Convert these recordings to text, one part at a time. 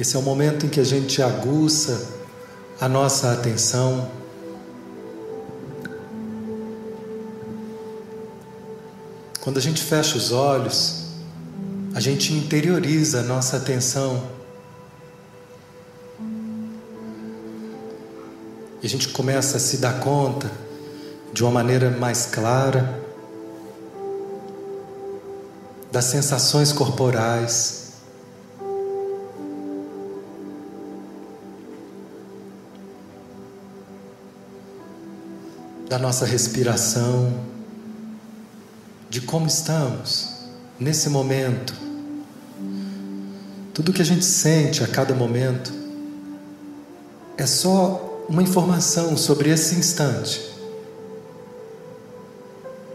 Esse é o momento em que a gente aguça a nossa atenção. Quando a gente fecha os olhos, a gente interioriza a nossa atenção. E a gente começa a se dar conta de uma maneira mais clara das sensações corporais. Da nossa respiração, de como estamos nesse momento. Tudo que a gente sente a cada momento é só uma informação sobre esse instante.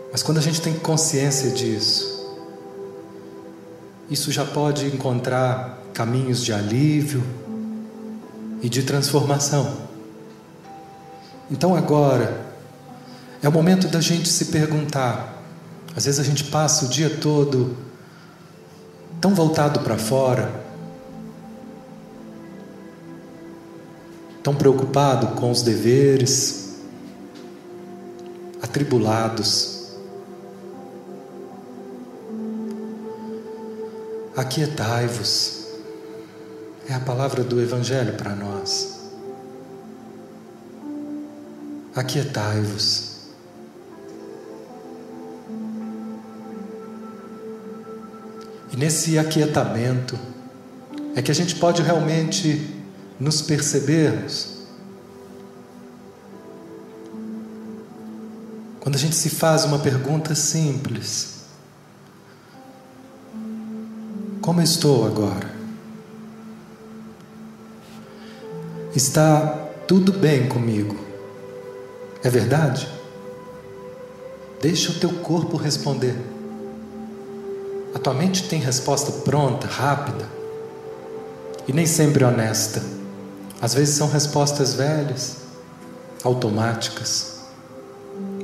Mas quando a gente tem consciência disso, isso já pode encontrar caminhos de alívio e de transformação. Então agora é o momento da gente se perguntar. Às vezes a gente passa o dia todo tão voltado para fora, tão preocupado com os deveres, atribulados. Aquietai-vos. É a palavra do Evangelho para nós. Aquietai-vos. E nesse aquietamento é que a gente pode realmente nos percebermos. Quando a gente se faz uma pergunta simples, Como estou agora? Está tudo bem comigo? É verdade? Deixa o teu corpo responder. A tua mente tem resposta pronta, rápida e nem sempre honesta. Às vezes são respostas velhas, automáticas.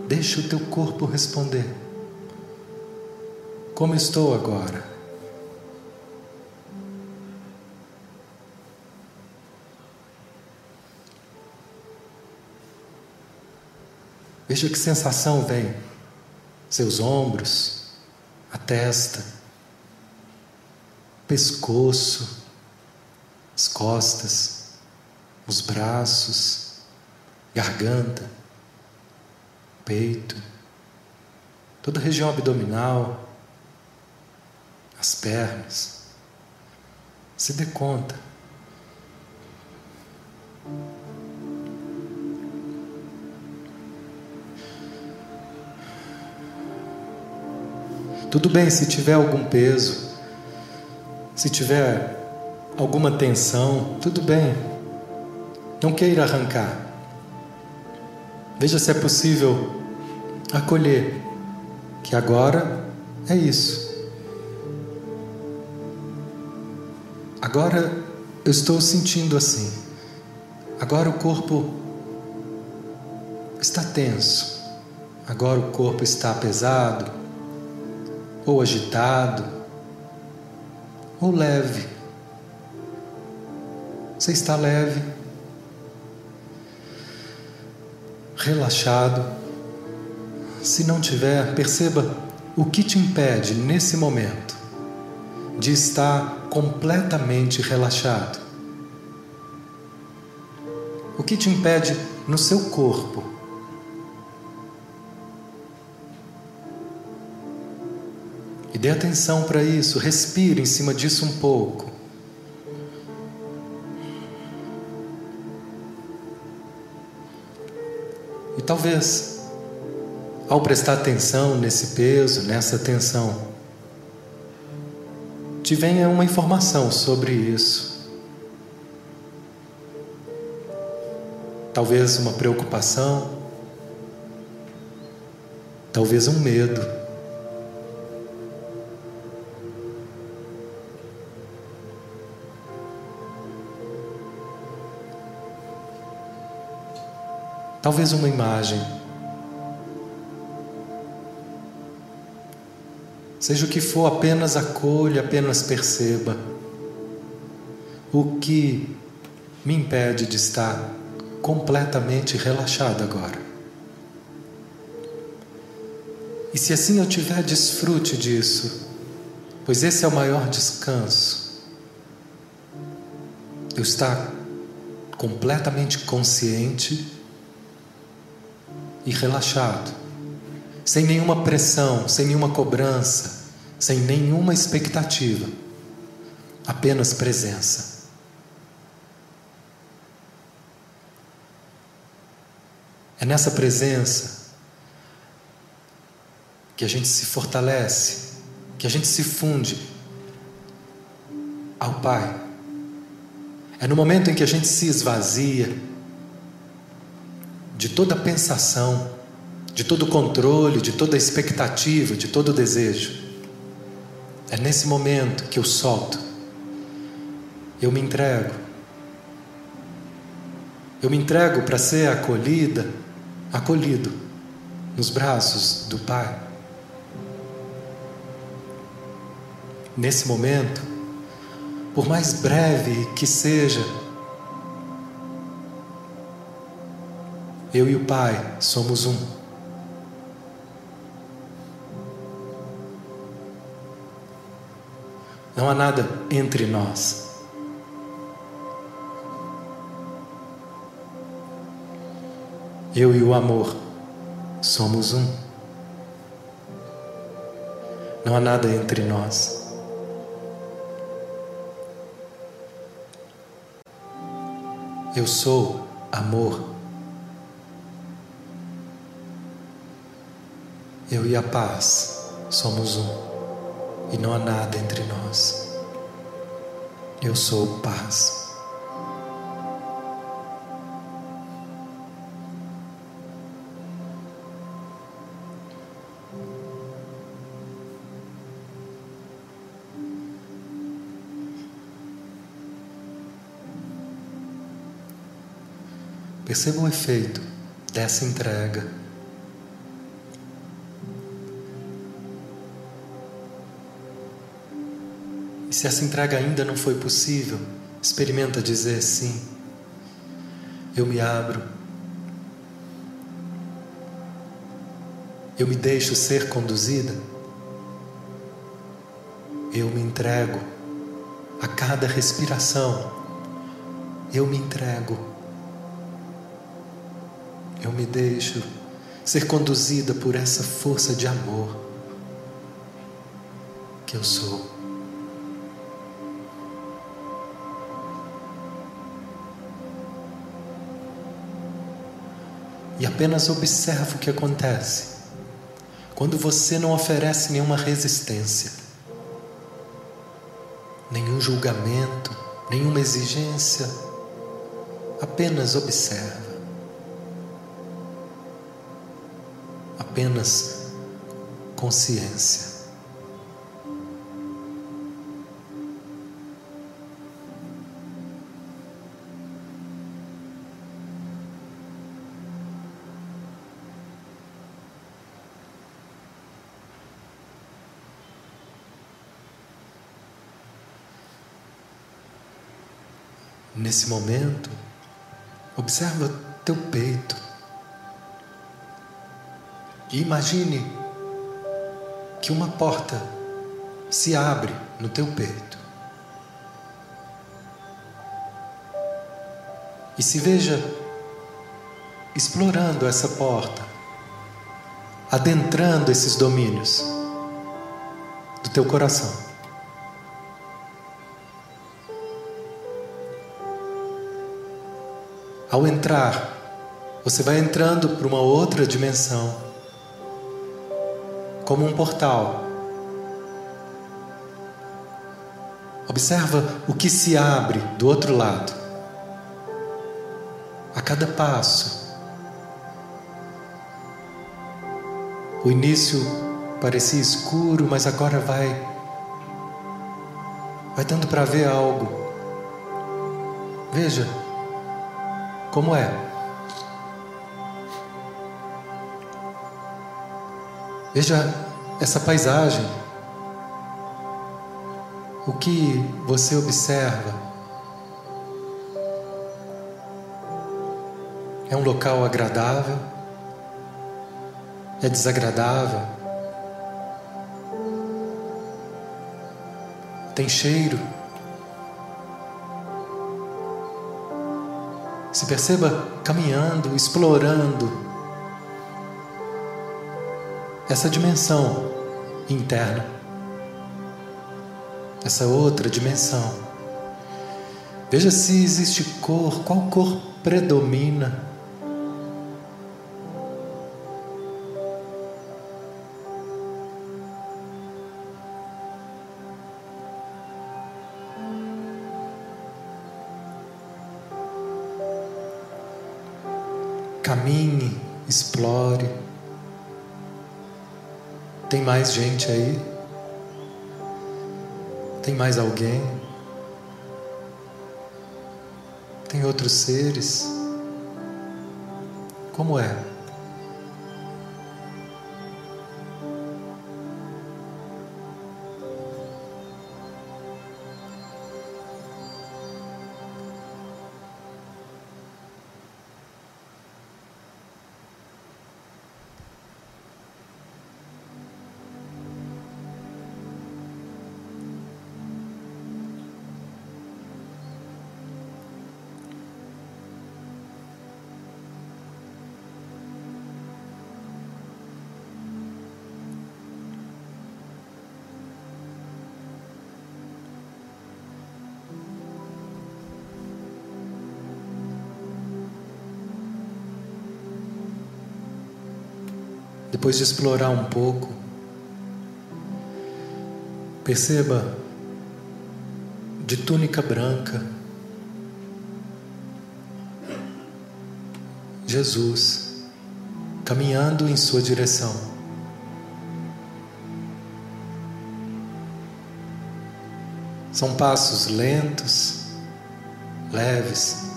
Deixa o teu corpo responder. Como estou agora? Veja que sensação vem. Seus ombros, a testa, pescoço, as costas, os braços, garganta, peito, toda a região abdominal, as pernas. Se dê conta. Tudo bem se tiver algum peso, se tiver alguma tensão, tudo bem. Não queira arrancar. Veja se é possível acolher que agora é isso. Agora eu estou sentindo assim. Agora o corpo está tenso. Agora o corpo está pesado ou agitado, ou leve. Você está leve, relaxado. Se não tiver, perceba o que te impede nesse momento de estar completamente relaxado. O que te impede no seu corpo dê atenção para isso, respire em cima disso um pouco. E talvez, ao prestar atenção nesse peso, nessa tensão, te venha uma informação sobre isso. Talvez uma preocupação, talvez um medo. Talvez uma imagem. Seja o que for, apenas acolha, apenas perceba. o que me impede de estar completamente relaxado agora. E se assim eu tiver, desfrute disso, pois esse é o maior descanso. Eu estar completamente consciente e relaxado, sem nenhuma pressão, sem nenhuma cobrança, sem nenhuma expectativa, apenas presença. É nessa presença que a gente se fortalece, que a gente se funde ao Pai. É no momento em que a gente se esvazia de toda pensação, de todo controle, de toda expectativa, de todo desejo. É nesse momento que eu solto, eu me entrego. Eu me entrego para ser acolhida acolhido nos braços do Pai. Nesse momento, por mais breve que seja, eu e o Pai somos um. Não há nada entre nós. Eu e o amor somos um. Não há nada entre nós. Eu sou amor. Eu e a paz somos um. E não há nada entre nós. Eu sou paz. Perceba o efeito dessa entrega. Se essa entrega ainda não foi possível, experimenta dizer sim. Eu me abro. Eu me deixo ser conduzida. Eu me entrego a cada respiração. Eu me entrego eu me deixo ser conduzida por essa força de amor que eu sou. E apenas observa o que acontece quando você não oferece nenhuma resistência, nenhum julgamento, nenhuma exigência, apenas observa. apenas consciência. Nesse momento, observa teu peito. E imagine que uma porta se abre no teu peito. E se veja explorando essa porta, adentrando esses domínios do teu coração. Ao entrar, você vai entrando para uma outra dimensão como um portal. Observa o que se abre do outro lado. A cada passo. O início parecia escuro, mas agora vai vai dando para ver algo. Veja como ela. Veja essa paisagem. O que você observa é um local agradável? É desagradável? Tem cheiro? Se perceba caminhando, explorando essa dimensão interna, essa outra dimensão. Veja se existe cor, qual cor predomina. Mais gente aí? Tem mais alguém? Tem outros seres? Como é? Depois de explorar um pouco, perceba de túnica branca, Jesus caminhando em sua direção. São passos lentos, leves.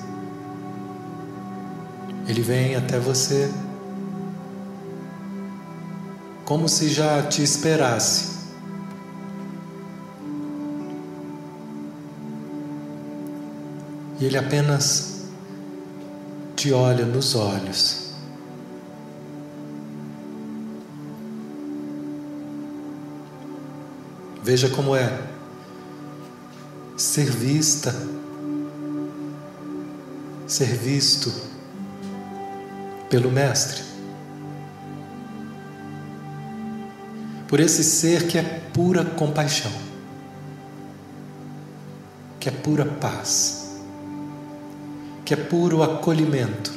Ele vem até você como se já te esperasse. E ele apenas te olha nos olhos. Veja como é ser vista, ser visto pelo Mestre. Por esse ser que é pura compaixão, que é pura paz, que é puro acolhimento,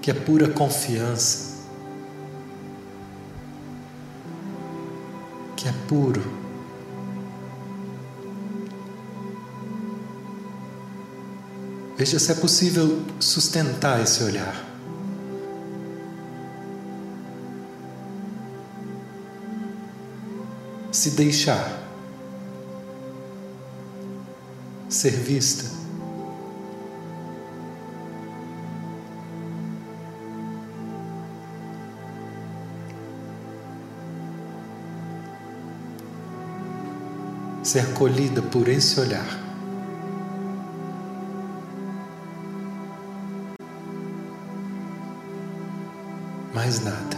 que é pura confiança, que é puro. Veja se é possível sustentar esse olhar. Se deixar ser vista. Ser acolhida por esse olhar. Mais nada.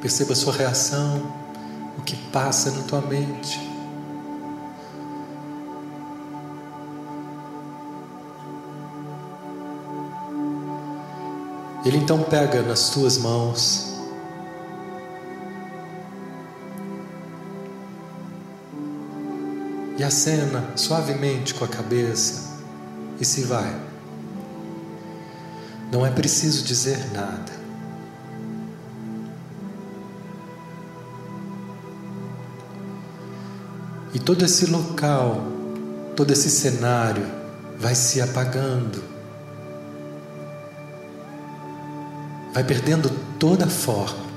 Perceba a sua reação, o que passa na tua mente. Ele então pega nas tuas mãos e acena suavemente com a cabeça e se vai. Não é preciso dizer nada. E todo esse local, todo esse cenário vai se apagando, vai perdendo toda a forma.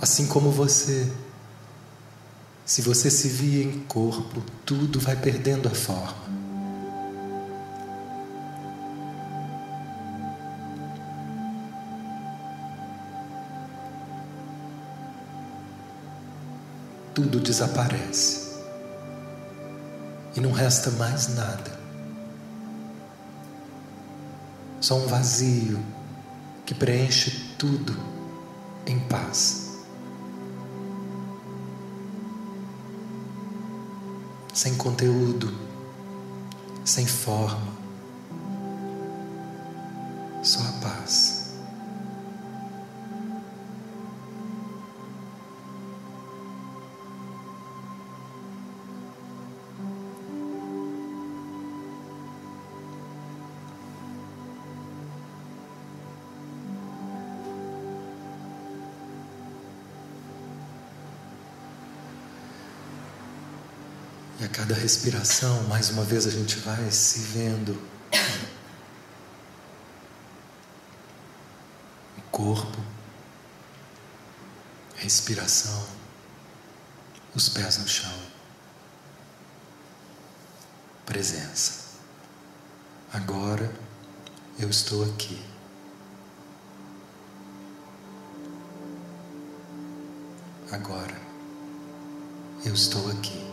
Assim como você. Se você se via em corpo, tudo vai perdendo a forma. Tudo desaparece e não resta mais nada. Só um vazio que preenche tudo em paz. Sem conteúdo, sem forma, só a paz. E a cada respiração, mais uma vez, a gente vai se vendo. O corpo, respiração, os pés no chão, presença. Agora eu estou aqui. Agora eu estou aqui.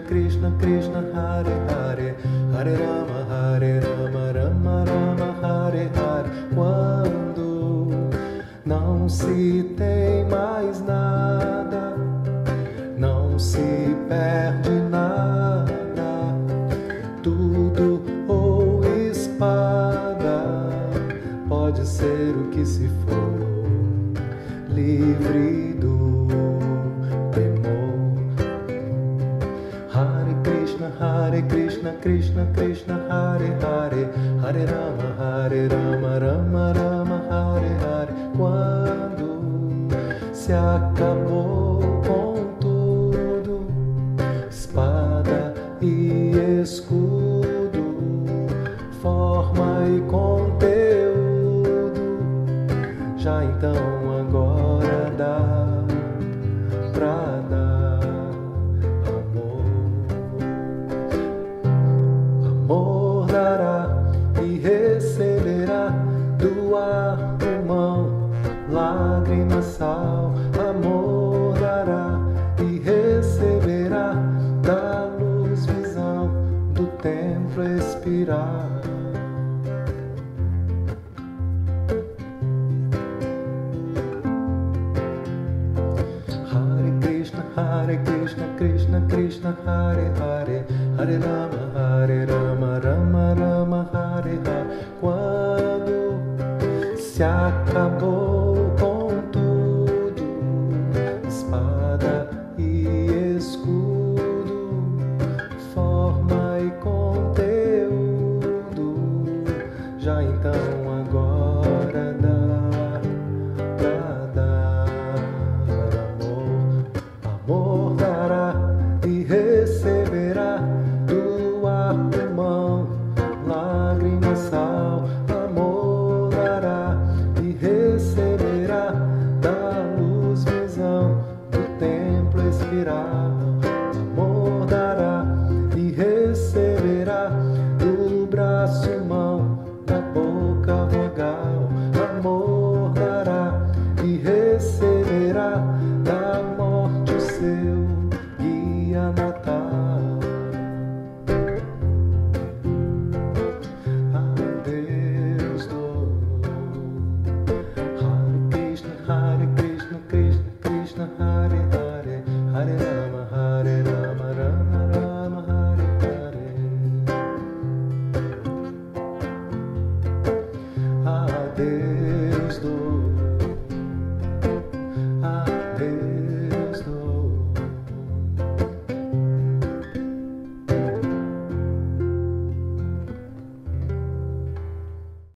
Krishna Krishna Krishna Hare Hare. Hare Rama Hare Rama Rama Rama Hare Hare. Quando não se Hare Krishna, Krishna Krishna, Hare Hare, Hare Rama, Hare Rama, Rama Rama, Hare Hare. Quando se acaba será.